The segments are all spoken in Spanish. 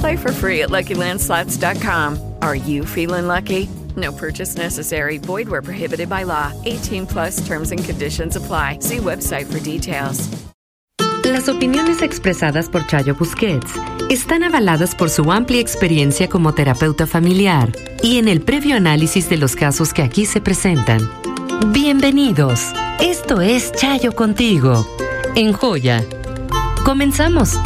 Play for free at LuckyLandSlots.com. Are you feeling lucky? No purchase necessary. Void where prohibited by law. 18 plus terms and conditions apply. See website for details. Las opiniones expresadas por Chayo Busquets están avaladas por su amplia experiencia como terapeuta familiar y en el previo análisis de los casos que aquí se presentan. Bienvenidos. Esto es Chayo contigo. En Joya. Comenzamos.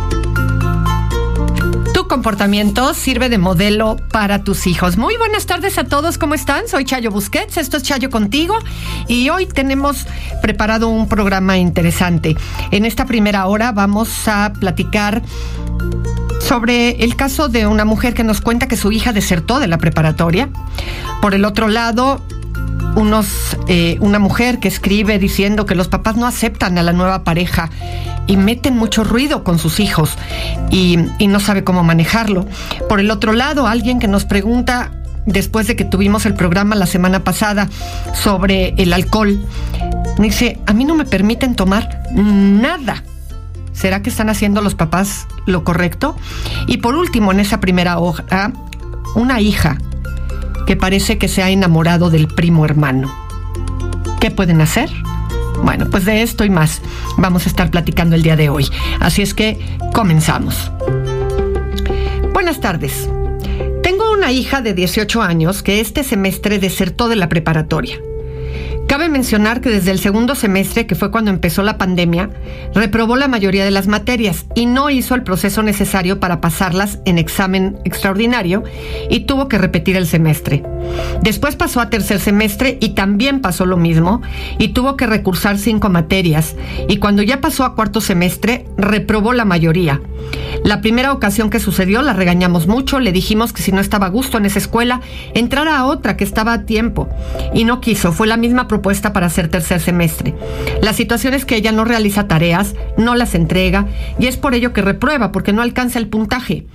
Tu comportamiento sirve de modelo para tus hijos. Muy buenas tardes a todos, ¿cómo están? Soy Chayo Busquets, esto es Chayo contigo y hoy tenemos preparado un programa interesante. En esta primera hora vamos a platicar sobre el caso de una mujer que nos cuenta que su hija desertó de la preparatoria. Por el otro lado, unos, eh, una mujer que escribe diciendo que los papás no aceptan a la nueva pareja y meten mucho ruido con sus hijos y, y no sabe cómo manejarlo. Por el otro lado, alguien que nos pregunta después de que tuvimos el programa la semana pasada sobre el alcohol, dice, a mí no me permiten tomar nada. ¿Será que están haciendo los papás lo correcto? Y por último, en esa primera hoja, una hija que parece que se ha enamorado del primo hermano. ¿Qué pueden hacer? Bueno, pues de esto y más vamos a estar platicando el día de hoy. Así es que comenzamos. Buenas tardes. Tengo una hija de 18 años que este semestre desertó de la preparatoria. Cabe mencionar que desde el segundo semestre, que fue cuando empezó la pandemia, reprobó la mayoría de las materias y no hizo el proceso necesario para pasarlas en examen extraordinario y tuvo que repetir el semestre. Después pasó a tercer semestre y también pasó lo mismo y tuvo que recursar cinco materias y cuando ya pasó a cuarto semestre reprobó la mayoría. La primera ocasión que sucedió la regañamos mucho, le dijimos que si no estaba a gusto en esa escuela, entrara a otra que estaba a tiempo y no quiso, fue la misma propuesta para hacer tercer semestre. La situación es que ella no realiza tareas, no las entrega y es por ello que reprueba porque no alcanza el puntaje.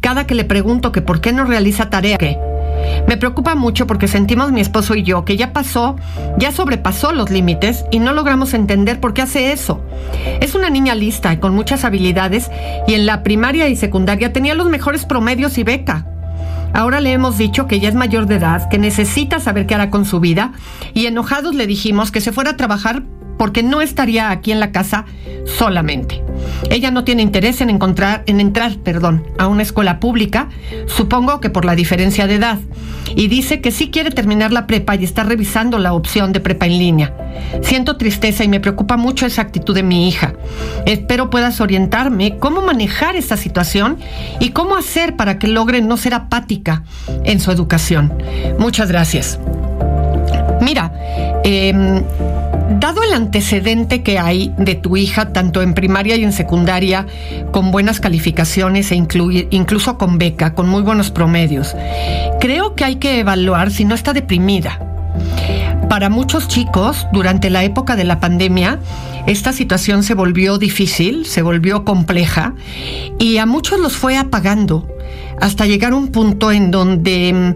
Cada que le pregunto que por qué no realiza tarea. Me preocupa mucho porque sentimos mi esposo y yo que ya pasó, ya sobrepasó los límites y no logramos entender por qué hace eso. Es una niña lista y con muchas habilidades y en la primaria y secundaria tenía los mejores promedios y beca. Ahora le hemos dicho que ya es mayor de edad, que necesita saber qué hará con su vida y enojados le dijimos que se fuera a trabajar porque no estaría aquí en la casa solamente. Ella no tiene interés en encontrar, en entrar, perdón, a una escuela pública, supongo que por la diferencia de edad, y dice que sí quiere terminar la prepa y está revisando la opción de prepa en línea. Siento tristeza y me preocupa mucho esa actitud de mi hija. Espero puedas orientarme cómo manejar esta situación y cómo hacer para que logre no ser apática en su educación. Muchas gracias. Mira, eh, Dado el antecedente que hay de tu hija, tanto en primaria y en secundaria, con buenas calificaciones e incluso con beca, con muy buenos promedios, creo que hay que evaluar si no está deprimida. Para muchos chicos, durante la época de la pandemia, esta situación se volvió difícil, se volvió compleja y a muchos los fue apagando hasta llegar a un punto en donde mm,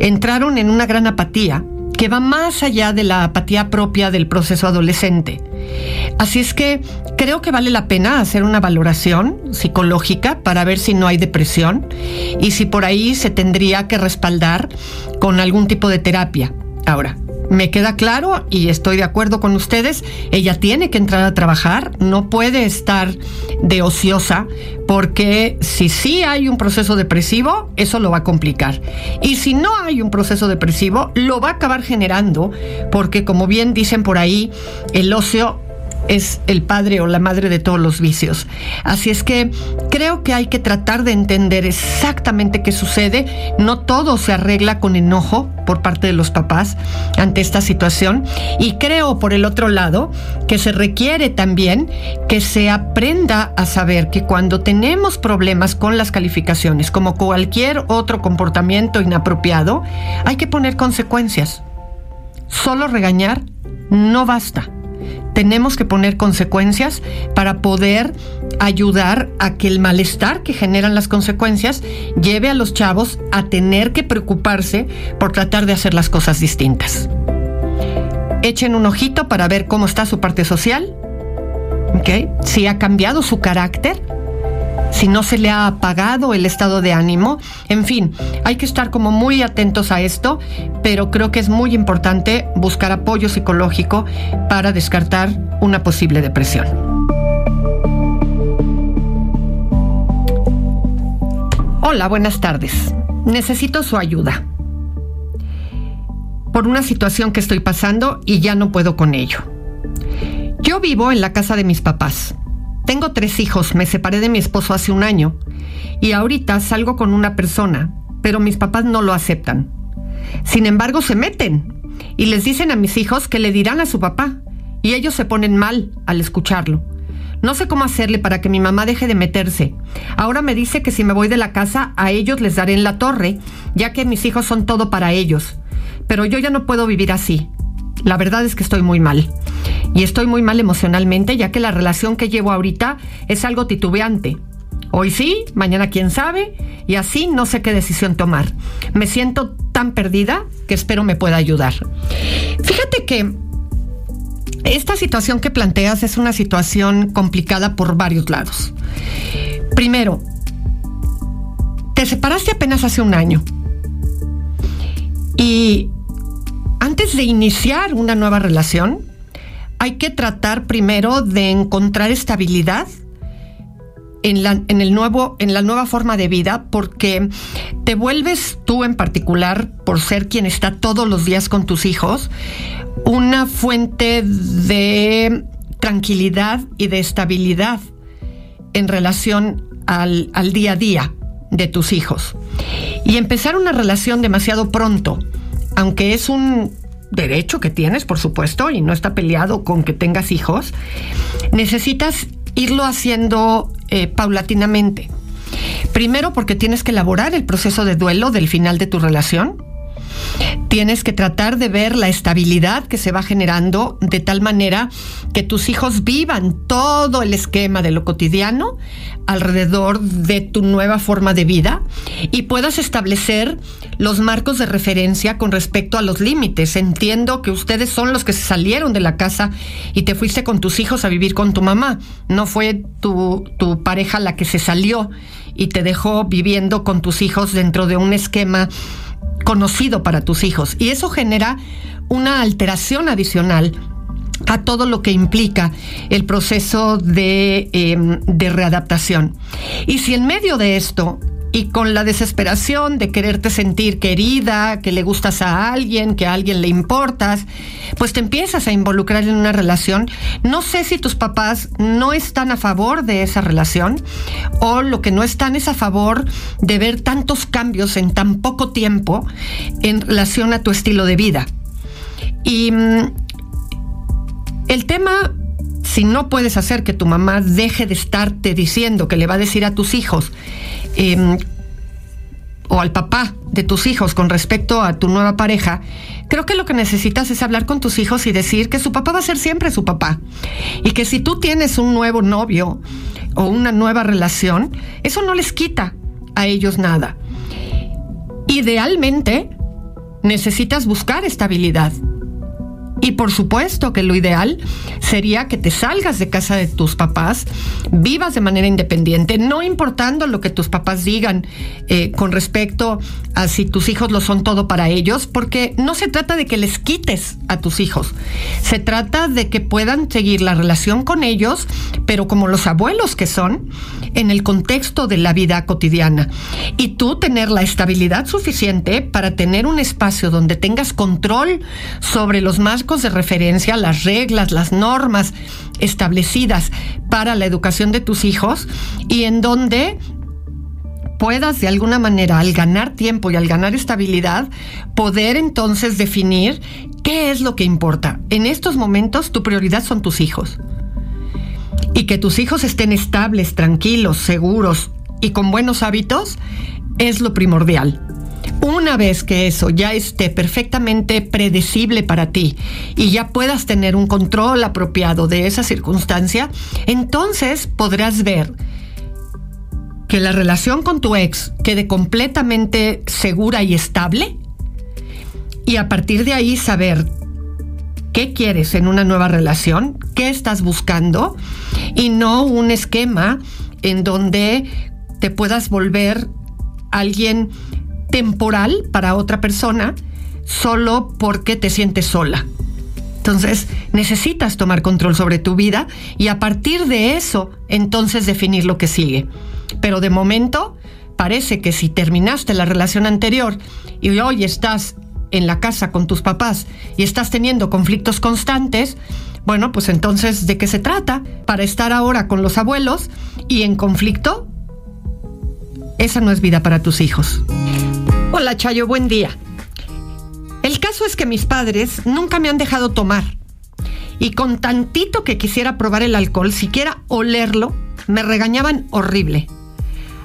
entraron en una gran apatía que va más allá de la apatía propia del proceso adolescente. Así es que creo que vale la pena hacer una valoración psicológica para ver si no hay depresión y si por ahí se tendría que respaldar con algún tipo de terapia. Ahora, me queda claro y estoy de acuerdo con ustedes, ella tiene que entrar a trabajar, no puede estar de ociosa, porque si sí hay un proceso depresivo, eso lo va a complicar. Y si no hay un proceso depresivo, lo va a acabar generando, porque como bien dicen por ahí, el ocio es el padre o la madre de todos los vicios. Así es que creo que hay que tratar de entender exactamente qué sucede. No todo se arregla con enojo por parte de los papás ante esta situación. Y creo, por el otro lado, que se requiere también que se aprenda a saber que cuando tenemos problemas con las calificaciones, como cualquier otro comportamiento inapropiado, hay que poner consecuencias. Solo regañar no basta tenemos que poner consecuencias para poder ayudar a que el malestar que generan las consecuencias lleve a los chavos a tener que preocuparse por tratar de hacer las cosas distintas. Echen un ojito para ver cómo está su parte social, si ha cambiado su carácter si no se le ha apagado el estado de ánimo. En fin, hay que estar como muy atentos a esto, pero creo que es muy importante buscar apoyo psicológico para descartar una posible depresión. Hola, buenas tardes. Necesito su ayuda por una situación que estoy pasando y ya no puedo con ello. Yo vivo en la casa de mis papás. Tengo tres hijos, me separé de mi esposo hace un año y ahorita salgo con una persona, pero mis papás no lo aceptan. Sin embargo, se meten y les dicen a mis hijos que le dirán a su papá y ellos se ponen mal al escucharlo. No sé cómo hacerle para que mi mamá deje de meterse. Ahora me dice que si me voy de la casa, a ellos les daré en la torre, ya que mis hijos son todo para ellos. Pero yo ya no puedo vivir así. La verdad es que estoy muy mal. Y estoy muy mal emocionalmente, ya que la relación que llevo ahorita es algo titubeante. Hoy sí, mañana quién sabe, y así no sé qué decisión tomar. Me siento tan perdida que espero me pueda ayudar. Fíjate que esta situación que planteas es una situación complicada por varios lados. Primero, te separaste apenas hace un año. Y de iniciar una nueva relación, hay que tratar primero de encontrar estabilidad en la, en, el nuevo, en la nueva forma de vida porque te vuelves tú en particular, por ser quien está todos los días con tus hijos, una fuente de tranquilidad y de estabilidad en relación al, al día a día de tus hijos. Y empezar una relación demasiado pronto aunque es un derecho que tienes, por supuesto, y no está peleado con que tengas hijos, necesitas irlo haciendo eh, paulatinamente. Primero porque tienes que elaborar el proceso de duelo del final de tu relación. Tienes que tratar de ver la estabilidad que se va generando de tal manera que tus hijos vivan todo el esquema de lo cotidiano alrededor de tu nueva forma de vida y puedas establecer los marcos de referencia con respecto a los límites. Entiendo que ustedes son los que se salieron de la casa y te fuiste con tus hijos a vivir con tu mamá. No fue tu, tu pareja la que se salió y te dejó viviendo con tus hijos dentro de un esquema conocido para tus hijos. Y eso genera una alteración adicional a todo lo que implica el proceso de, em, de, readaptación. Y si en medio de esto y con la desesperación de quererte sentir querida, que le gustas a alguien, que a alguien le importas, pues te empiezas a involucrar en una relación. No sé si tus papás no están a favor de esa relación o lo que no están es a favor de ver tantos cambios en tan poco tiempo en relación a tu estilo de vida. Y mm, el tema si no puedes hacer que tu mamá deje de estarte diciendo que le va a decir a tus hijos Em, o al papá de tus hijos con respecto a tu nueva pareja, creo que lo que necesitas es hablar con tus hijos y decir que su papá va a ser siempre su papá. Y que si tú tienes un nuevo novio o una nueva relación, eso no les quita a ellos nada. Idealmente, necesitas buscar estabilidad. Y por supuesto que lo ideal sería que te salgas de casa de tus papás, vivas de manera independiente, no importando lo que tus papás digan eh, con respecto a si tus hijos lo son todo para ellos, porque no se trata de que les quites a tus hijos, se trata de que puedan seguir la relación con ellos, pero como los abuelos que son, en el contexto de la vida cotidiana. Y tú tener la estabilidad suficiente para tener un espacio donde tengas control sobre los de referencia, las reglas, las normas establecidas para la educación de tus hijos y en donde puedas de alguna manera, al ganar tiempo y al ganar estabilidad, poder entonces definir qué es lo que importa. En estos momentos tu prioridad son tus hijos. Y que tus hijos estén estables, tranquilos, seguros y con buenos hábitos es lo primordial. Una vez que eso ya esté perfectamente predecible para ti y ya puedas tener un control apropiado de esa circunstancia, entonces podrás ver que la relación con tu ex quede completamente segura y estable y a partir de ahí saber qué quieres en una nueva relación, qué estás buscando y no un esquema en donde te puedas volver alguien temporal para otra persona solo porque te sientes sola. Entonces, necesitas tomar control sobre tu vida y a partir de eso, entonces definir lo que sigue. Pero de momento, parece que si terminaste la relación anterior y hoy estás en la casa con tus papás y estás teniendo conflictos constantes, bueno, pues entonces, ¿de qué se trata? Para estar ahora con los abuelos y en conflicto, esa no es vida para tus hijos. Hola Chayo, buen día. El caso es que mis padres nunca me han dejado tomar. Y con tantito que quisiera probar el alcohol, siquiera olerlo, me regañaban horrible.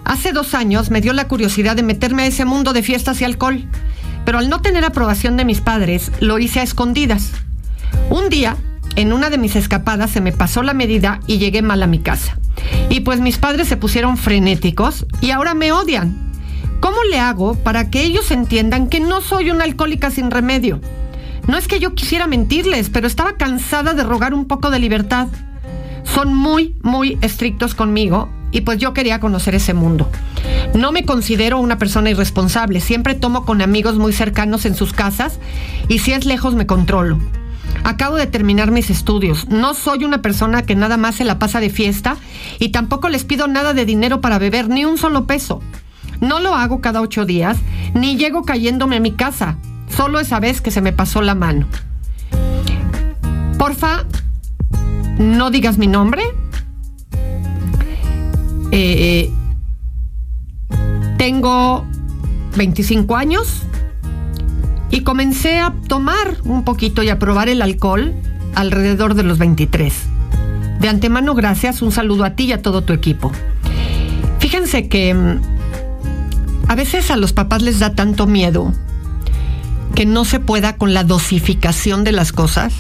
Hace dos años me dio la curiosidad de meterme a ese mundo de fiestas y alcohol, pero al no tener aprobación de mis padres, lo hice a escondidas. Un día, en una de mis escapadas, se me pasó la medida y llegué mal a mi casa. Y pues mis padres se pusieron frenéticos y ahora me odian ¿Cómo le hago para que ellos entiendan que no soy una alcohólica sin remedio? No es que yo quisiera mentirles, pero estaba cansada de rogar un poco de libertad. Son muy, muy estrictos conmigo y pues yo quería conocer ese mundo. No me considero una persona irresponsable, siempre tomo con amigos muy cercanos en sus casas y si es lejos me controlo. Acabo de terminar mis estudios, no soy una persona que nada más se la pasa de fiesta y tampoco les pido nada de dinero para beber, ni un solo peso. No lo hago cada ocho días, ni llego cayéndome a mi casa. Solo esa vez que se me pasó la mano. Porfa, no digas mi nombre. Eh, tengo 25 años y comencé a tomar un poquito y a probar el alcohol alrededor de los 23. De antemano, gracias, un saludo a ti y a todo tu equipo. Fíjense que mm, a veces a los papás les da tanto miedo que no se pueda con la dosificación de las cosas,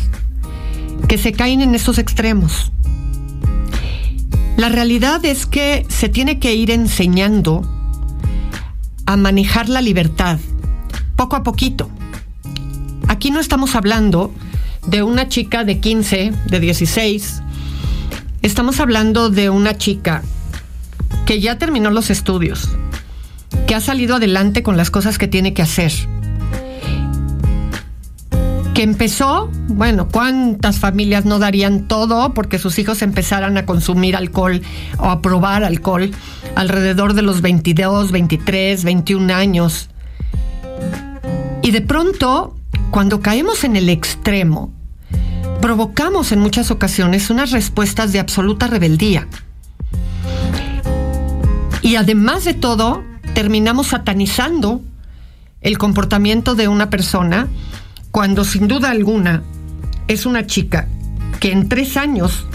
que se caen en esos extremos. La realidad es que se tiene que ir enseñando a manejar la libertad, poco a poquito. Aquí no estamos hablando de una chica de 15, de 16, estamos hablando de una chica que ya terminó los estudios, que ha salido adelante con las cosas que tiene que hacer. Que empezó, bueno, ¿cuántas familias no darían todo porque sus hijos empezaran a consumir alcohol o a probar alcohol alrededor de los 22, 23, 21 años? Y de pronto, cuando caemos en el extremo, provocamos en muchas ocasiones unas respuestas de absoluta rebeldía. Y además de todo, terminamos satanizando el comportamiento de una persona cuando sin duda alguna es una chica que en tres años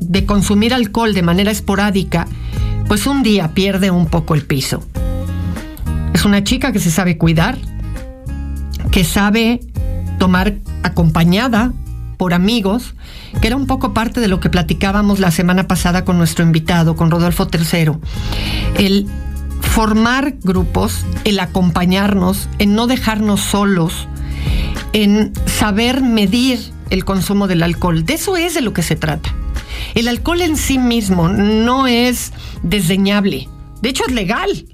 de consumir alcohol de manera esporádica, pues un día pierde un poco el piso. Es una chica que se sabe cuidar, que sabe tomar acompañada por amigos, que era un poco parte de lo que platicábamos la semana pasada con nuestro invitado, con Rodolfo III. El formar grupos, el acompañarnos, en no dejarnos solos, en saber medir el consumo del alcohol. De eso es de lo que se trata. El alcohol en sí mismo no es desdeñable. De hecho, es legal.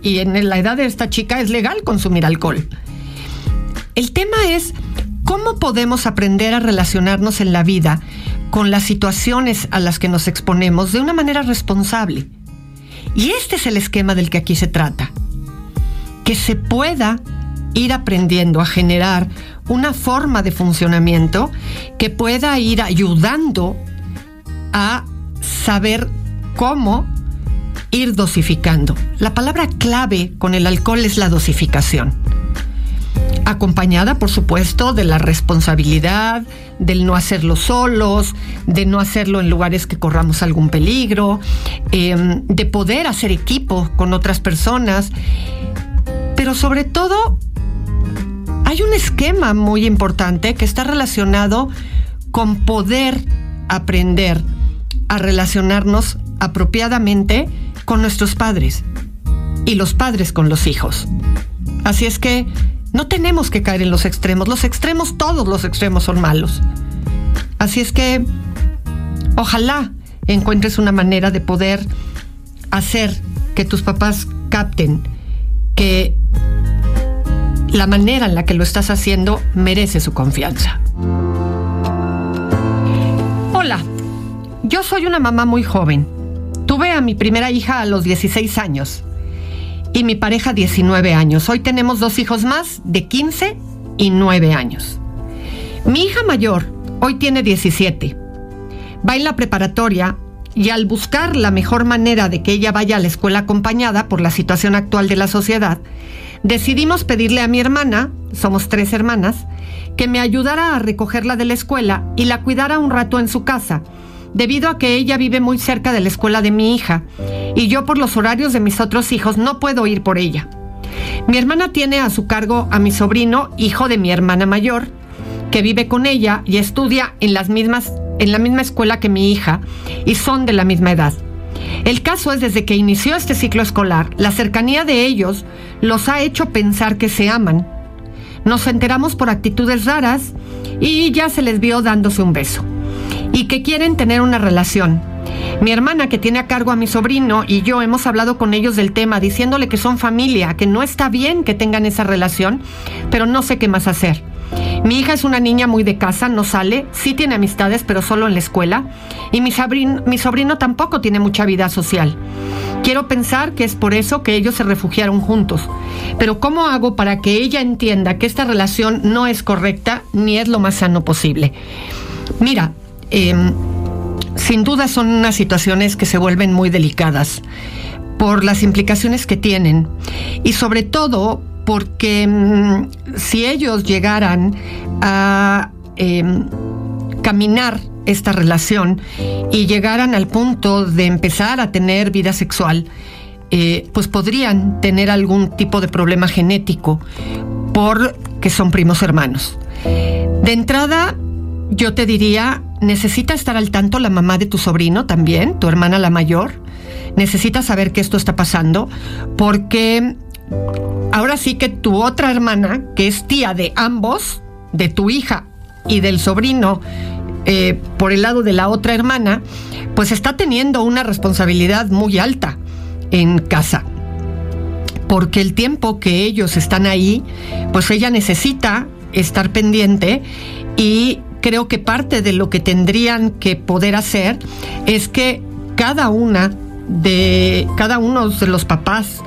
Y en la edad de esta chica es legal consumir alcohol. El tema es cómo podemos aprender a relacionarnos en la vida con las situaciones a las que nos exponemos de una manera responsable. Y este es el esquema del que aquí se trata. Que se pueda ir aprendiendo a generar una forma de funcionamiento que pueda ir ayudando a saber cómo ir dosificando. La palabra clave con el alcohol es la dosificación. Acompañada, por supuesto, de la responsabilidad, del no hacerlo solos, de no hacerlo en lugares que corramos algún peligro, em, de poder hacer equipo con otras personas, pero sobre todo hay un esquema muy importante que está relacionado con poder aprender a relacionarnos apropiadamente con nuestros padres y los padres con los hijos. Así es que no tenemos que caer en los extremos. Los extremos, todos los extremos son malos. Así es que ojalá encuentres una manera de poder hacer que tus papás capten que la manera en la que lo estás haciendo merece su confianza. Hola, yo soy una mamá muy joven. Tuve a mi primera hija a los 16 años y mi pareja 19 años. Hoy tenemos dos hijos más de 15 y 9 años. Mi hija mayor hoy tiene 17. Va en la preparatoria y al buscar la mejor manera de que ella vaya a la escuela acompañada por la situación actual de la sociedad, decidimos pedirle a mi hermana, somos tres hermanas, que me ayudara a recogerla de la escuela y la cuidara un rato en su casa, debido a que ella vive muy cerca de la escuela de mi hija, y yo por los horarios de mis otros hijos no puedo ir por ella. Mi hermana tiene a su cargo a mi sobrino, hijo de mi hermana mayor, que vive con ella y estudia en, la misma escuela que mi hija, y son de la misma edad. El caso es desde que inició este ciclo escolar, la cercanía de ellos los ha hecho pensar que se aman. Nos enteramos por actitudes raras y ya se les vio dándose un beso. Y que quieren tener una relación. Mi hermana que tiene a cargo a mi sobrino y yo hemos hablado con ellos del tema diciéndole que son familia, que no está bien que tengan esa relación, pero no sé qué más hacer. Mi hija es una niña muy de casa, no sale, sí tiene amistades, pero solo en la escuela. Y mi sobrino, mi sobrino tampoco tiene mucha vida social. Quiero pensar que es por eso que ellos se refugiaron juntos. Pero ¿cómo hago para que ella entienda que esta relación no es correcta ni es lo más sano posible? Mira, em, sin duda son unas situaciones que se vuelven muy delicadas por las implicaciones que tienen y sobre todo porque mm, si ellos llegaran a em, caminar esta relación y llegaran al punto de empezar a tener vida sexual, eh, pues podrían tener algún tipo de problema genético porque son primos hermanos. De entrada, yo te diría, necesita estar al tanto la mamá de tu sobrino también, tu hermana la mayor. Necesita saber que esto está pasando porque ahora sí que tu otra hermana, que es tía de ambos, de tu hija y del sobrino, eh, por el lado de la otra hermana, pues está teniendo una responsabilidad muy alta en casa. Porque el tiempo que ellos están ahí, pues ella necesita estar pendiente y creo que parte de lo que tendrían que poder hacer es que cada una de cada uno de los papás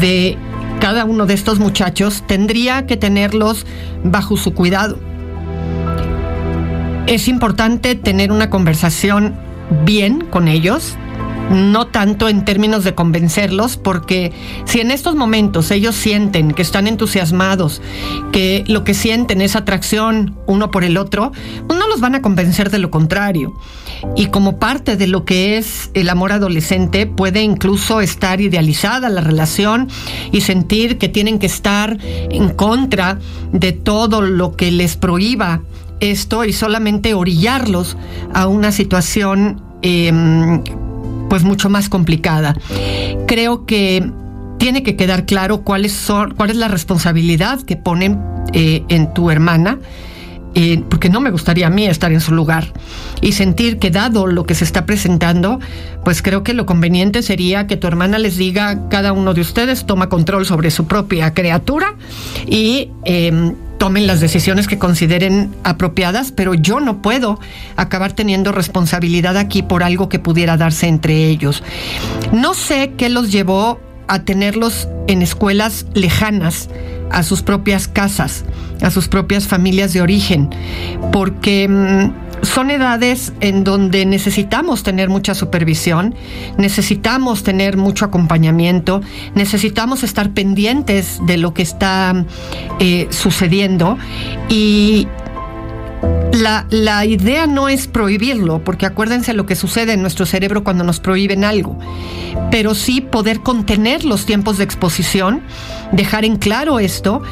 de cada uno de estos muchachos tendría que tenerlos bajo su cuidado. Es importante tener una conversación bien con ellos, no tanto en términos de convencerlos, porque si en estos momentos ellos sienten que están entusiasmados, que lo que sienten es atracción uno por el otro, pues no los van a convencer de lo contrario. Y como parte de lo que es el amor adolescente, puede incluso estar idealizada la relación y sentir que tienen que estar en contra de todo lo que les prohíba esto y solamente orillarlos a una situación eh, pues mucho más complicada. Creo que tiene que quedar claro cuál es, cuál es la responsabilidad que ponen eh, en tu hermana. Eh, porque no me gustaría a mí estar en su lugar y sentir que dado lo que se está presentando, pues creo que lo conveniente sería que tu hermana les diga, cada uno de ustedes toma control sobre su propia criatura y em, tomen las decisiones que consideren apropiadas, pero yo no puedo acabar teniendo responsabilidad aquí por algo que pudiera darse entre ellos. No sé qué los llevó a tenerlos en escuelas lejanas a sus propias casas, a sus propias familias de origen, porque mm, son edades en donde necesitamos tener mucha supervisión, necesitamos tener mucho acompañamiento, necesitamos estar pendientes de lo que está eh, sucediendo y, la, la, idea no es prohibirlo, porque acuérdense lo que sucede en nuestro cerebro cuando nos prohíben algo, pero sí poder contener los tiempos de exposición, dejar en claro esto,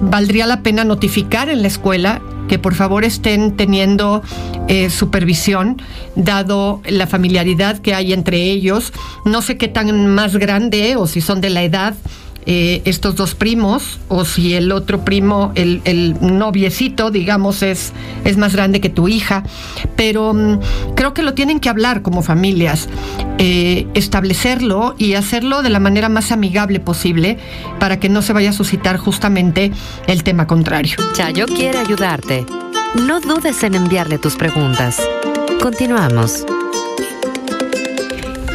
valdría la pena notificar en la escuela que por favor estén teniendo eh, supervisión, dado la familiaridad que hay entre ellos. No sé qué tan más grande o si son de la edad eh, estos dos primos o si el otro primo, el, noviecito, digamos, es, es más grande que tu hija. Pero mm, creo que lo tienen que hablar como familias, eh, establecerlo y hacerlo de la manera más amigable posible para que no se vaya a suscitar justamente el tema contrario. Chayo quiere ayudarte. No dudes en enviarle tus preguntas. Continuamos.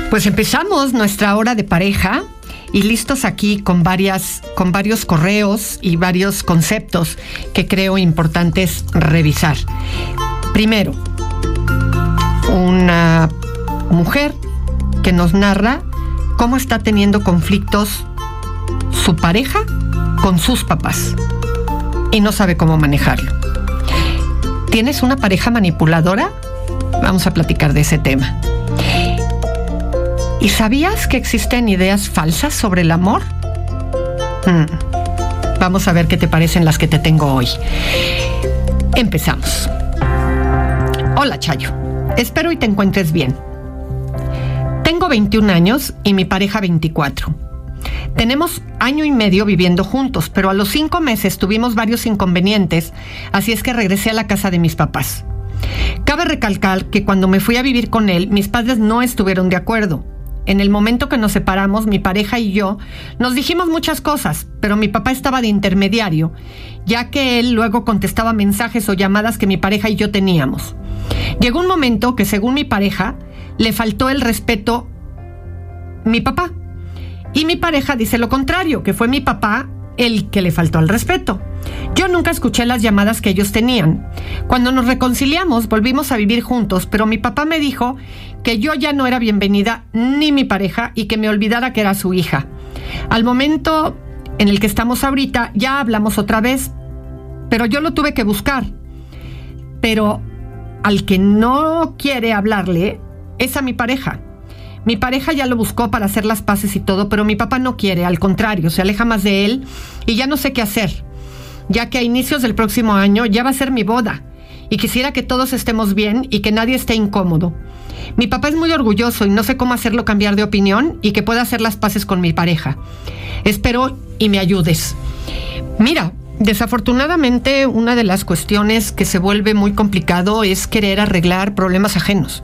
Pues empezamos nuestra hora de pareja y listos aquí con varias con varios correos y varios conceptos que creo importantes revisar. Primero, una mujer que nos narra cómo está teniendo conflictos su pareja con sus papás y no sabe cómo manejarlo. ¿Tienes una pareja manipuladora? Vamos a platicar de ese tema. ¿Y sabías que existen ideas falsas sobre el amor? Hmm. Vamos a ver qué te parecen las que te tengo hoy. Empezamos. Hola Chayo, espero y te encuentres bien. Tengo 21 años y mi pareja 24. Tenemos año y medio viviendo juntos, pero a los cinco meses tuvimos varios inconvenientes, así es que regresé a la casa de mis papás. Cabe recalcar que cuando me fui a vivir con él, mis padres no estuvieron de acuerdo. En el momento que nos separamos, mi pareja y yo nos dijimos muchas cosas, pero mi papá estaba de intermediario, ya que él luego contestaba mensajes o llamadas que mi pareja y yo teníamos. Llegó un momento que, según mi pareja, le faltó el respeto mi papá. Y mi pareja dice lo contrario, que fue mi papá el que le faltó al respeto. Yo nunca escuché las llamadas que ellos tenían. Cuando nos reconciliamos, volvimos a vivir juntos, pero mi papá me dijo que yo ya no era bienvenida ni mi pareja y que me olvidara que era su hija. Al momento en el que estamos ahorita, ya hablamos otra vez, pero yo lo tuve que buscar. Pero al que no quiere hablarle es a mi pareja. Mi pareja ya lo buscó para hacer las paces y todo, pero mi papá no quiere, al contrario, se aleja más de él y ya no sé qué hacer, ya que a inicios del próximo año ya va a ser mi boda y quisiera que todos estemos bien y que nadie esté incómodo. Mi papá es muy orgulloso y no sé cómo hacerlo cambiar de opinión y que pueda hacer las paces con mi pareja. Espero y me ayudes. Mira, desafortunadamente una de las cuestiones que se vuelve muy complicado es querer arreglar problemas ajenos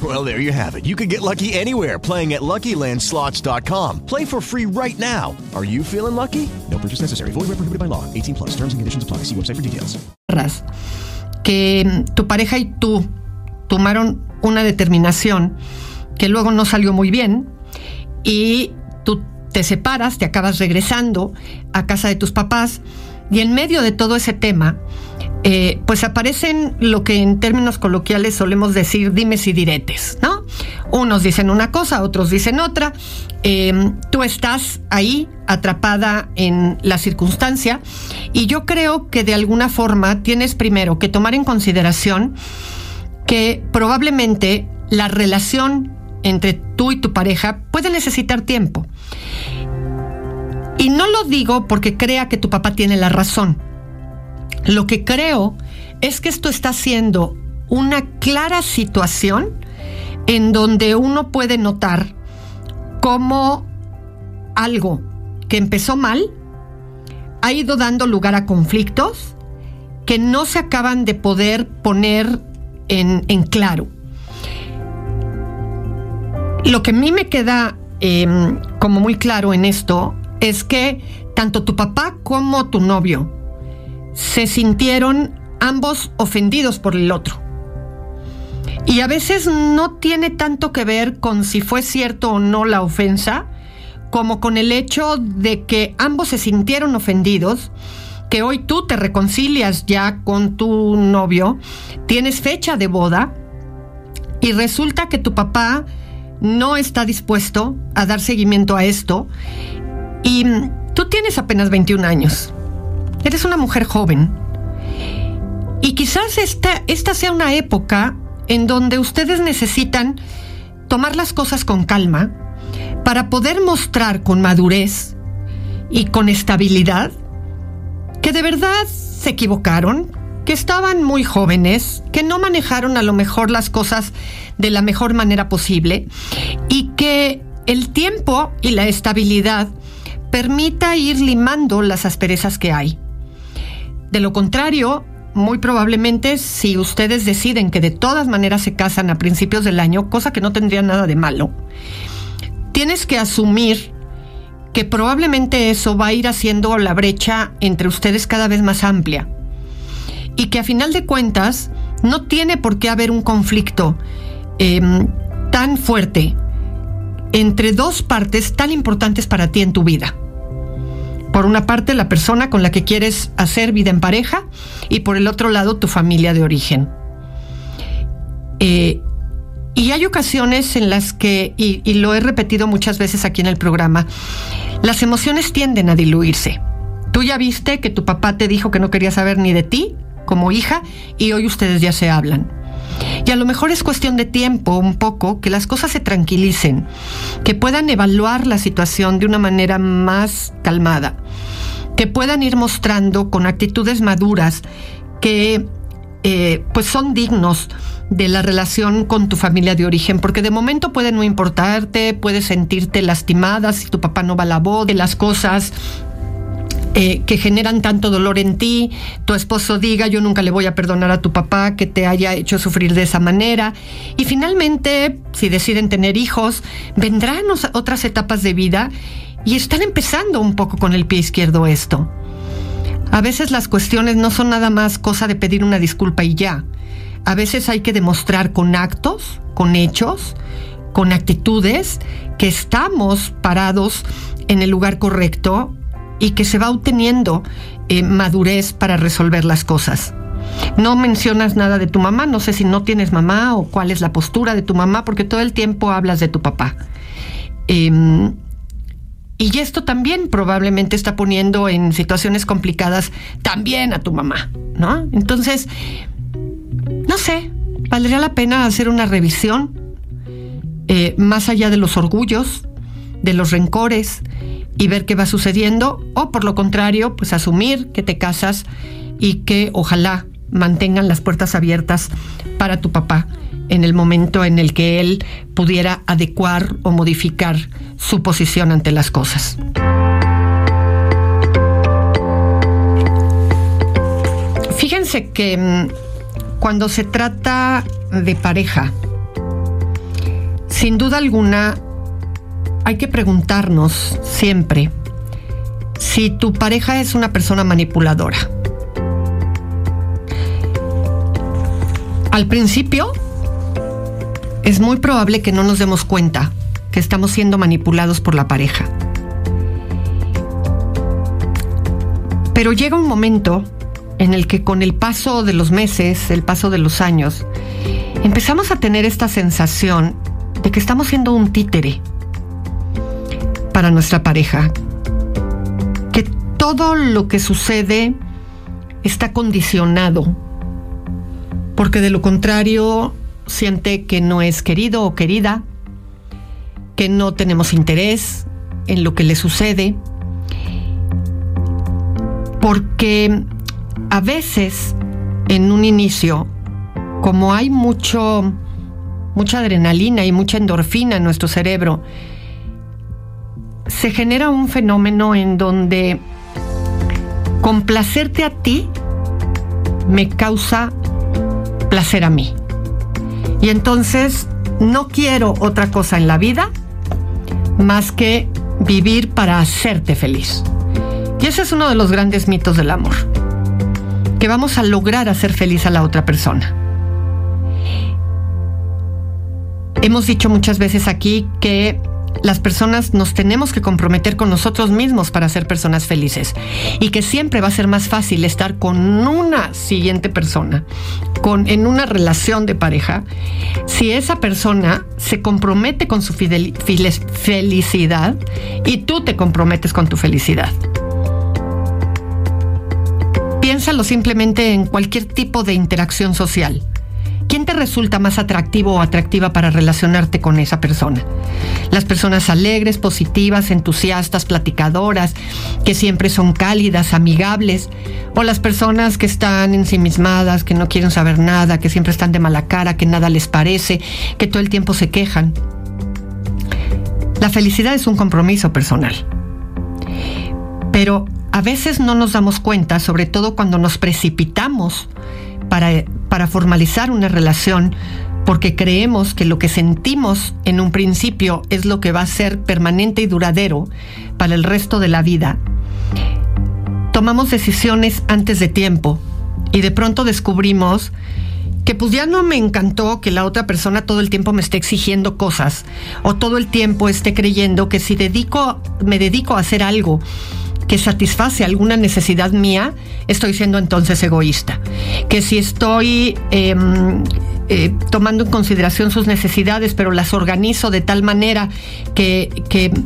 Well, there you have it. You can get lucky anywhere playing at LuckyLandSlots.com. Play for free right now. Are you feeling lucky? No purchase necessary. Void where prohibited by law. 18 plus. Terms and conditions apply. Website for details. Que mm, tu pareja y tú tomaron una determinación que luego no salió muy bien y tú te separas, te acabas regresando a casa de tus papás y en medio de todo ese tema, eh, pues aparecen lo que en términos coloquiales solemos decir dimes y diretes, ¿no? Unos dicen una cosa, otros dicen otra. Eh, tú estás ahí atrapada en la circunstancia y yo creo que de alguna forma tienes primero que tomar en consideración que probablemente la relación entre tú y tu pareja puede necesitar tiempo. Y no lo digo porque crea que tu papá tiene la razón. Lo que creo es que esto está siendo una clara situación en donde uno puede notar cómo algo que empezó mal ha ido dando lugar a conflictos que no se acaban de poder poner en, claro. Lo que a mí me queda eh, como muy claro en esto es que tanto tu papá como tu novio se sintieron ambos ofendidos por el otro. Y a veces no tiene tanto que ver con si fue cierto o no la ofensa, como con el hecho de que ambos se sintieron ofendidos, que hoy tú te reconcilias ya con tu novio, tienes fecha de boda y resulta que tu papá no está dispuesto a dar seguimiento a esto y tú tienes apenas 21 años. Eres una mujer joven. Y quizás esta, esta sea una época en donde ustedes necesitan tomar las cosas con calma para poder mostrar con madurez y con estabilidad que de verdad se equivocaron, que estaban muy jóvenes, que no manejaron a lo mejor las cosas de la mejor manera posible y que el tiempo y la estabilidad permita ir limando las asperezas que hay. De lo contrario, muy probablemente si ustedes deciden que de todas maneras se casan a principios del año, cosa que no tendría nada de malo, tienes que asumir que probablemente eso va a ir haciendo la brecha entre ustedes cada vez más amplia. Y que a final de cuentas no tiene por qué haber un conflicto em, tan fuerte entre dos partes tan importantes para ti en tu vida. Por una parte, la persona con la que quieres hacer vida en pareja y por el otro lado, tu familia de origen. Eh, y hay ocasiones en las que, y, y lo he repetido muchas veces aquí en el programa, las emociones tienden a diluirse. Tú ya viste que tu papá te dijo que no quería saber ni de ti como hija y hoy ustedes ya se hablan. Y a lo mejor es cuestión de tiempo, un poco, que las cosas se tranquilicen, que puedan evaluar la situación de una manera más calmada, que puedan ir mostrando con actitudes maduras que eh, pues son dignos de la relación con tu familia de origen, porque de momento puede no importarte, puedes sentirte lastimada si tu papá no va a la voz de las cosas eh, que generan tanto dolor en ti, tu esposo diga yo nunca le voy a perdonar a tu papá que te haya hecho sufrir de esa manera. Y finalmente, si deciden tener hijos, vendrán otras etapas de vida y están empezando un poco con el pie izquierdo esto. A veces las cuestiones no son nada más cosa de pedir una disculpa y ya. A veces hay que demostrar con actos, con hechos, con actitudes, que estamos parados en el lugar correcto y que se va obteniendo eh, madurez para resolver las cosas. No mencionas nada de tu mamá, no sé si no tienes mamá o cuál es la postura de tu mamá, porque todo el tiempo hablas de tu papá. Em, y esto también probablemente está poniendo en situaciones complicadas también a tu mamá, ¿no? Entonces, no sé, valdría la pena hacer una revisión eh, más allá de los orgullos, de los rencores, y ver qué va sucediendo, o por lo contrario, pues asumir que te casas y que ojalá mantengan las puertas abiertas para tu papá en el momento en el que él pudiera adecuar o modificar su posición ante las cosas. Fíjense que mm, cuando se trata de pareja, sin duda alguna hay que preguntarnos siempre si tu pareja es una persona manipuladora. Al principio, es muy probable que no nos demos cuenta que estamos siendo manipulados por la pareja. Pero llega un momento en el que con el paso de los meses, el paso de los años, empezamos a tener esta sensación de que estamos siendo un títere nuestra pareja, que todo lo que sucede está condicionado, porque de lo contrario siente que no es querido o querida, que no tenemos interés en lo que le sucede, porque a veces en un inicio, como hay mucho, mucha adrenalina y mucha endorfina en nuestro cerebro, se genera un fenómeno en donde complacerte a ti me causa placer a mí. Y entonces no quiero otra cosa en la vida más que vivir para hacerte feliz. Y ese es uno de los grandes mitos del amor, que vamos a lograr hacer feliz a la otra persona. Hemos dicho muchas veces aquí que las personas nos tenemos que comprometer con nosotros mismos para ser personas felices y que siempre va a ser más fácil estar con una siguiente persona, con, en una relación de pareja, si esa persona se compromete con su felicidad y tú te comprometes con tu felicidad. Piénsalo simplemente en cualquier tipo de interacción social. ¿Quién te resulta más atractivo o atractiva para relacionarte con esa persona? Las personas alegres, positivas, entusiastas, platicadoras, que siempre son cálidas, amigables, o las personas que están ensimismadas, que no quieren saber nada, que siempre están de mala cara, que nada les parece, que todo el tiempo se quejan. La felicidad es un compromiso personal. Pero a veces no nos damos cuenta, sobre todo cuando nos precipitamos para, para formalizar una relación porque creemos que lo que sentimos en un principio es lo que va a ser permanente y duradero para el resto de la vida. Tomamos decisiones antes de tiempo y de pronto descubrimos que pues ya no me encantó que la otra persona todo el tiempo me esté exigiendo cosas o todo el tiempo esté creyendo que si dedico me dedico a hacer algo que satisface alguna necesidad mía, estoy siendo entonces egoísta. Que si estoy em, eh, tomando en consideración sus necesidades, pero las organizo de tal manera que,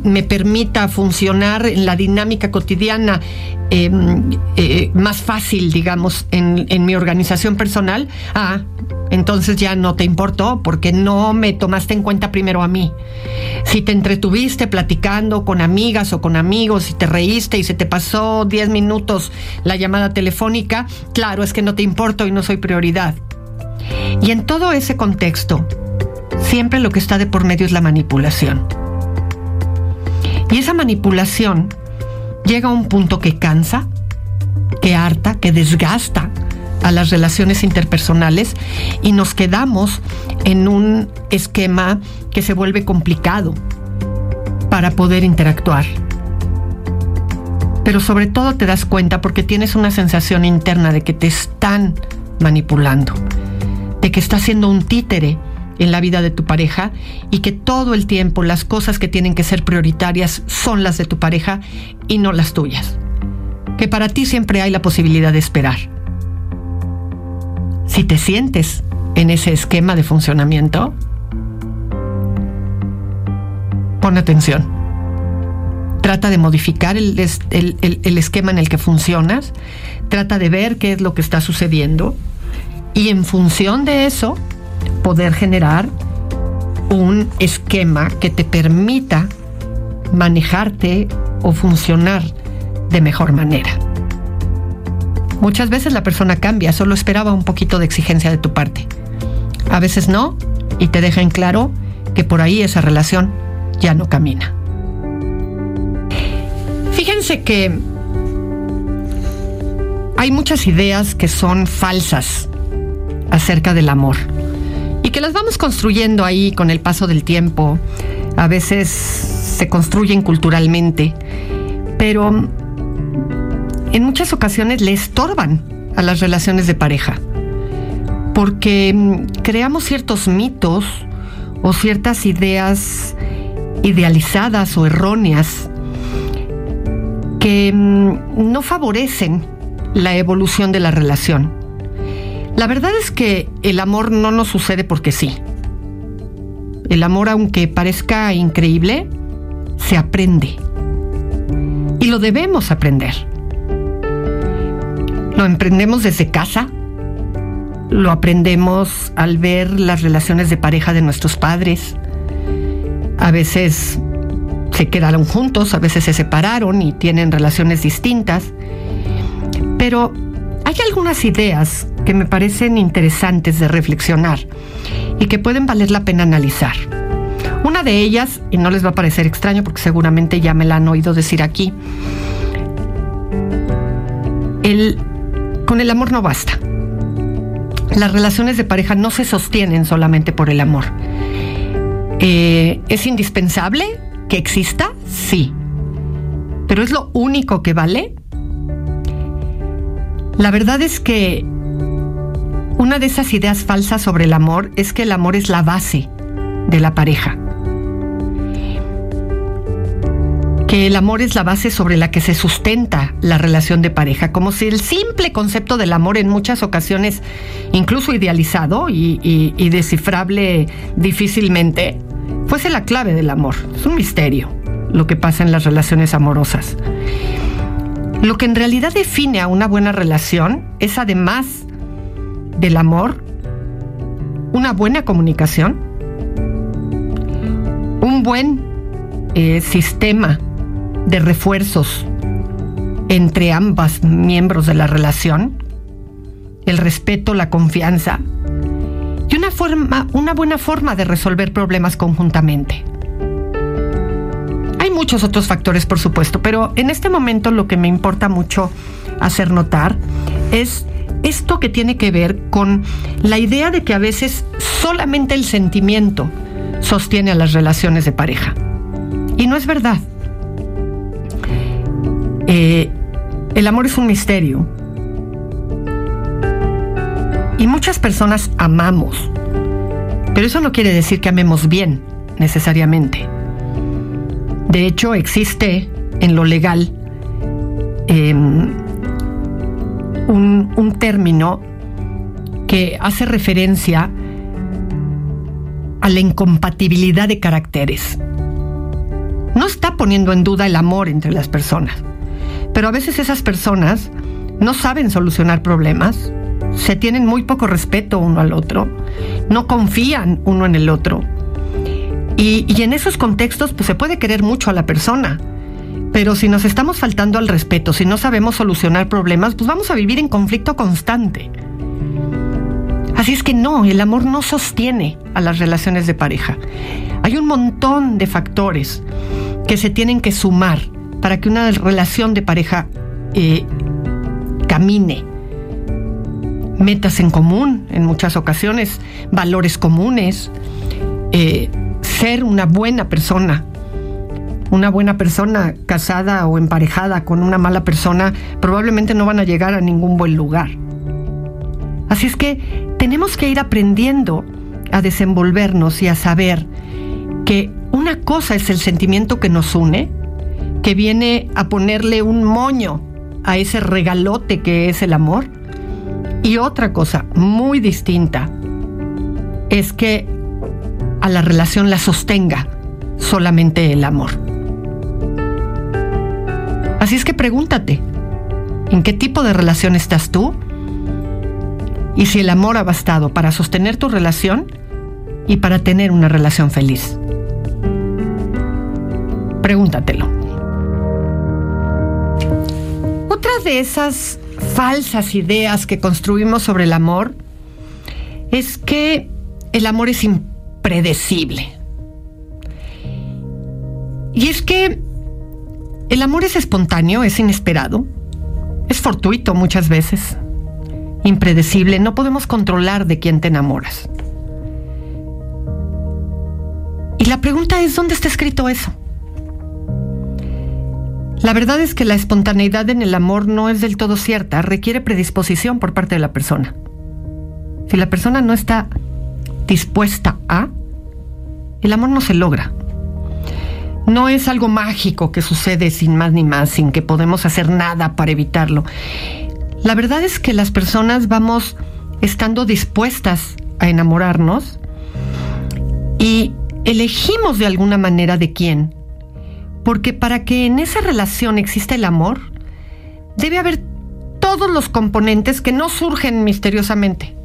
me permita funcionar en la dinámica cotidiana em, eh, más fácil, digamos, en, en mi organización personal, ah, entonces ya no te importó porque no me tomaste en cuenta primero a mí. Si te entretuviste platicando con amigas o con amigos y te reíste y se te pasó 10 minutos la llamada telefónica, claro, es que no te importo y no soy prioridad. Y en todo ese contexto, siempre lo que está de por medio es la manipulación. Y esa manipulación llega a un punto que cansa, que harta, que desgasta a las relaciones interpersonales y nos quedamos en un esquema que se vuelve complicado para poder interactuar. Pero sobre todo te das cuenta porque tienes una sensación interna de que te están manipulando, de que estás siendo un títere en la vida de tu pareja y que todo el tiempo las cosas que tienen que ser prioritarias son las de tu pareja y no las tuyas. Que para ti siempre hay la posibilidad de esperar si te sientes en ese esquema de funcionamiento, pon atención. Trata de modificar el, esquema en el que funcionas, trata de ver qué es lo que está sucediendo y en función de eso poder generar un esquema que te permita manejarte o funcionar de mejor manera. Muchas veces la persona cambia, solo esperaba un poquito de exigencia de tu parte. A veces no, y te deja en claro que por ahí esa relación ya no camina. Fíjense que hay muchas ideas que son falsas acerca del amor y que las vamos construyendo ahí con el paso del tiempo. A veces se construyen culturalmente, pero en muchas ocasiones le estorban a las relaciones de pareja, porque mm, creamos ciertos mitos o ciertas ideas idealizadas o erróneas que mm, no favorecen la evolución de la relación. La verdad es que el amor no nos sucede porque sí. El amor, aunque parezca increíble, se aprende. Y lo debemos aprender. Lo emprendemos desde casa, lo aprendemos al ver las relaciones de pareja de nuestros padres. A veces se quedaron juntos, a veces se separaron y tienen relaciones distintas. Pero hay algunas ideas que me parecen interesantes de reflexionar y que pueden valer la pena analizar. Una de ellas, y no les va a parecer extraño porque seguramente ya me la han oído decir aquí, el, con el amor no basta. Las relaciones de pareja no se sostienen solamente por el amor. Eh, ¿Es indispensable que exista? Sí. ¿Pero es lo único que vale? La verdad es que una de esas ideas falsas sobre el amor es que el amor es la base de la pareja. El amor es la base sobre la que se sustenta la relación de pareja, como si el simple concepto del amor en muchas ocasiones, incluso idealizado y, y descifrable difícilmente, fuese la clave del amor. Es un misterio lo que pasa en las relaciones amorosas. Lo que en realidad define a una buena relación es además del amor, una buena comunicación, un buen eh, sistema de refuerzos entre ambas miembros de la relación, el respeto, la confianza y una, forma, una buena forma de resolver problemas conjuntamente muchos otros factores, por supuesto, pero en este momento lo que me importa mucho hacer notar es esto que tiene que ver con la idea de que a veces solamente el sentimiento sostiene a las relaciones de pareja. Y no es verdad. Eh, el amor es un misterio. Y muchas personas amamos. Pero eso no quiere decir que amemos bien, necesariamente. De hecho, existe en lo legal em, un, un término que hace referencia a la incompatibilidad de caracteres. No está poniendo en duda el amor entre las personas, pero a veces esas personas no saben solucionar problemas, se tienen muy poco respeto uno al otro, no confían uno en el otro y, en esos contextos pues, se puede querer mucho a la persona. Pero si nos estamos faltando al respeto, si no sabemos solucionar problemas, pues vamos a vivir en conflicto constante. Así es que no, el amor no sostiene a las relaciones de pareja. Hay un montón de factores que se tienen que sumar para que una relación de pareja eh, camine. Metas en común en muchas ocasiones, valores comunes, eh, ser una buena persona. Una buena persona casada o emparejada con una mala persona probablemente no van a llegar a ningún buen lugar. Así es que tenemos que ir aprendiendo a desenvolvernos y a saber que una cosa es el sentimiento que nos une, que viene a ponerle un moño a ese regalote que es el amor, y otra cosa muy distinta es que a la relación la sostenga solamente el amor. Así es que pregúntate, ¿en qué tipo de relación estás tú? Y si el amor ha bastado para sostener tu relación y para tener una relación feliz. Pregúntatelo. De esas falsas ideas que construimos sobre el amor es que el amor es importante predecible. Y es que el amor es espontáneo, es inesperado, es fortuito muchas veces, impredecible, no podemos controlar de quién te enamoras. Y la pregunta es, ¿dónde está escrito eso? La verdad es que la espontaneidad en el amor no es del todo cierta, requiere predisposición por parte de la persona. Si la persona no está dispuesta a, el amor no se logra. No es algo mágico que sucede sin más ni más, sin que podemos hacer nada para evitarlo. La verdad es que las personas vamos estando dispuestas a enamorarnos y elegimos de alguna manera de quién. Porque para que en esa relación exista el amor, debe haber todos los componentes que no surgen misteriosamente,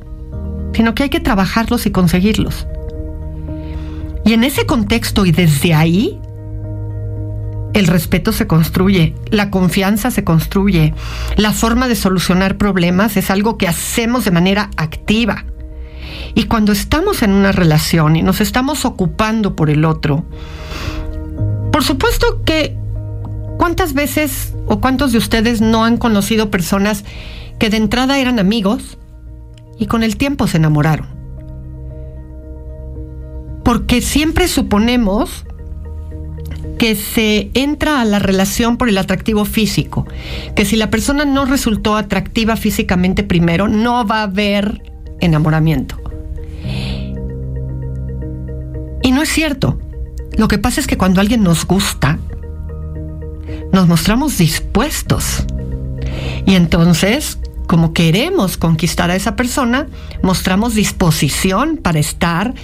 sino que hay que trabajarlos y conseguirlos. Y en ese contexto y desde ahí, el respeto se construye, la confianza se construye, la forma de solucionar problemas es algo que hacemos de manera activa. Y cuando estamos en una relación y nos estamos ocupando por el otro, por supuesto que ¿cuántas veces o cuántos de ustedes no han conocido personas que de entrada eran amigos y con el tiempo se enamoraron? Porque siempre suponemos que se entra a la relación por el atractivo físico, que si la persona no resultó atractiva físicamente primero, no va a haber enamoramiento. Y no es cierto. Lo que pasa es que cuando alguien nos gusta, nos mostramos dispuestos. Y entonces, como queremos conquistar a esa persona, mostramos disposición para estar,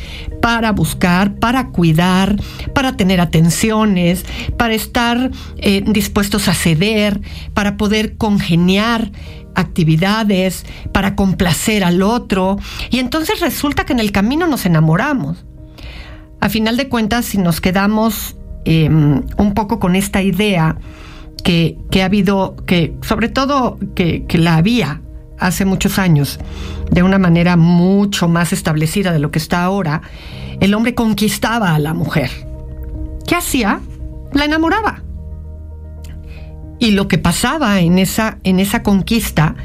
para buscar, para cuidar, para tener atenciones, para estar eh, dispuestos a ceder, para poder congeniar actividades, para complacer al otro. Y entonces resulta que en el camino nos enamoramos. A final de cuentas, si nos quedamos em, un poco con esta idea que, ha habido, que sobre todo que, que la había hace muchos años, de una manera mucho más establecida de lo que está ahora, el hombre conquistaba a la mujer. ¿Qué hacía? La enamoraba. Y lo que pasaba en esa, en esa conquista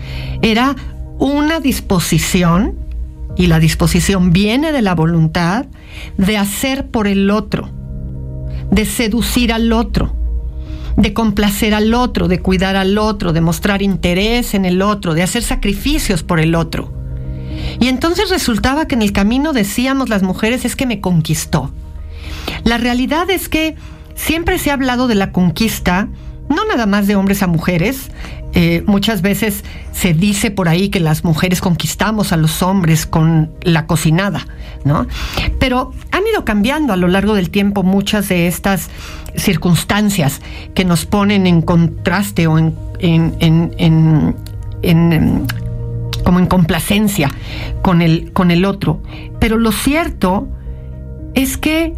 era una disposición, y la disposición viene de la voluntad, de hacer por el otro, de seducir al otro, de complacer al otro, de cuidar al otro, de mostrar interés en el otro, de hacer sacrificios por el otro. Y entonces resultaba que en el camino decíamos las mujeres es que me conquistó. La realidad es que siempre se ha hablado de la conquista, no nada más de hombres a mujeres, eh, muchas veces se dice por ahí que las mujeres conquistamos a los hombres con la cocinada, ¿no? Pero han ido cambiando a lo largo del tiempo muchas de estas circunstancias que nos ponen en contraste o en, en, em, como en complacencia con el, con el otro. Pero lo cierto es que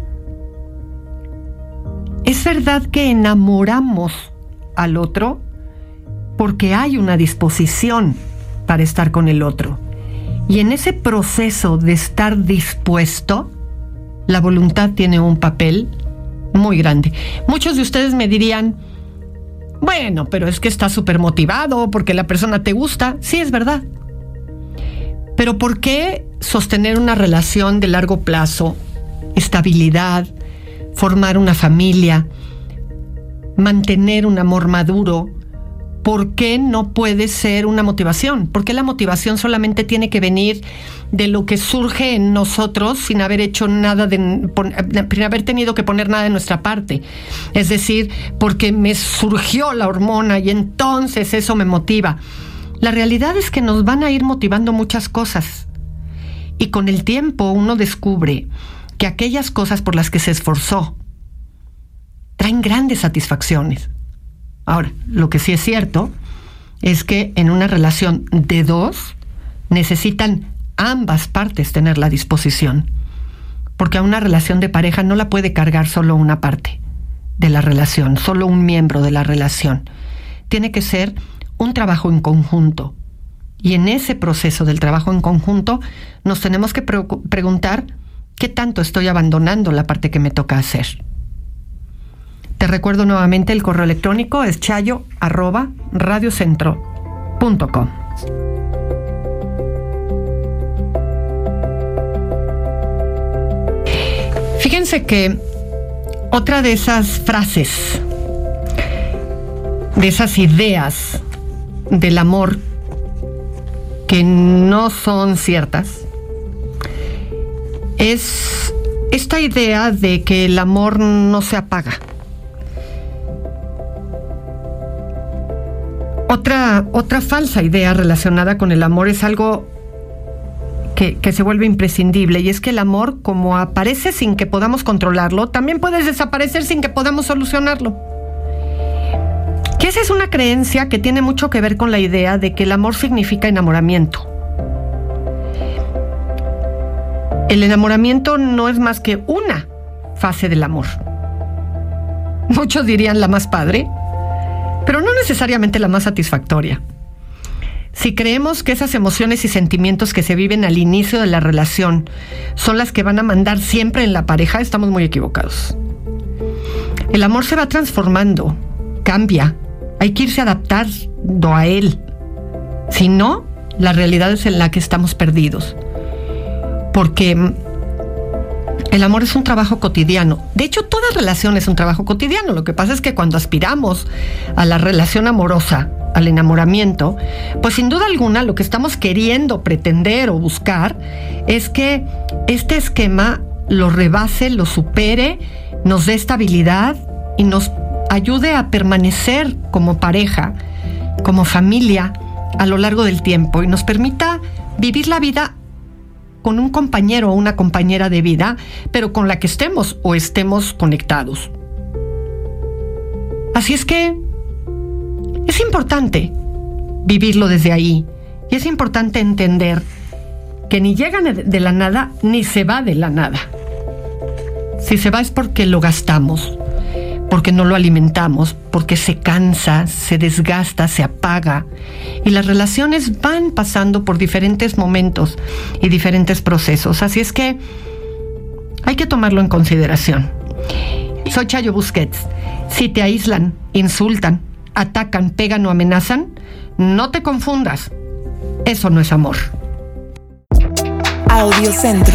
es verdad que enamoramos al otro porque hay una disposición para estar con el otro. Y en ese proceso de estar dispuesto, la voluntad tiene un papel muy grande. Muchos de ustedes me dirían, bueno, pero es que está súper motivado porque la persona te gusta. Sí, es verdad. Pero ¿por qué sostener una relación de largo plazo, estabilidad, formar una familia, mantener un amor maduro, ¿por qué no puede ser una motivación? ¿Por qué la motivación solamente tiene que venir de lo que surge en nosotros sin haber hecho nada, sin haber tenido que poner nada de nuestra parte? Es decir, porque me surgió la hormona y entonces eso me motiva. La realidad es que nos van a ir motivando muchas cosas. Y con el tiempo uno descubre que aquellas cosas por las que se esforzó traen grandes satisfacciones. Ahora, lo que sí es cierto es que en una relación de dos necesitan ambas partes tener la disposición, porque a una relación de pareja no la puede cargar solo una parte de la relación, solo un miembro de la relación. Tiene que ser un trabajo en conjunto. Y en ese proceso del trabajo en conjunto nos tenemos que preguntar qué tanto estoy abandonando la parte que me toca hacer. Te recuerdo nuevamente el correo electrónico es chayo arroba radiocentro.com. Fíjense que otra de esas frases, de esas ideas del amor que no son ciertas, es esta idea de que el amor no se apaga. Otra, otra falsa idea relacionada con el amor es algo que, que, se vuelve imprescindible y es que el amor, como aparece sin que podamos controlarlo, también puede desaparecer sin que podamos solucionarlo. Que esa es una creencia que tiene mucho que ver con la idea de que el amor significa enamoramiento. El enamoramiento no es más que una fase del amor. Muchos dirían la más padre, pero no necesariamente la más satisfactoria. Si creemos que esas emociones y sentimientos que se viven al inicio de la relación son las que van a mandar siempre en la pareja, estamos muy equivocados. El amor se va transformando, cambia, hay que irse adaptando a él. Si no, la realidad es en la que estamos perdidos. Porque el amor es un trabajo cotidiano. De hecho, toda relación es un trabajo cotidiano. Lo que pasa es que cuando aspiramos a la relación amorosa, al enamoramiento, pues sin duda alguna lo que estamos queriendo pretender o buscar es que este esquema lo rebase, lo supere, nos dé estabilidad y nos ayude a permanecer como pareja, como familia a lo largo del tiempo y nos permita vivir la vida con un compañero o una compañera de vida, pero con la que estemos o estemos conectados. Así es que es importante vivirlo desde ahí y es importante entender que ni llega de la nada ni se va de la nada. Si se va es porque lo gastamos, porque no lo alimentamos, porque se cansa, se desgasta, se apaga. Y las relaciones van pasando por diferentes momentos y diferentes procesos. Así es que hay que tomarlo en consideración. Soy Chayo Busquets. Si te aíslan, insultan, atacan, pegan o amenazan, no te confundas. Eso no es amor. Audiocentro.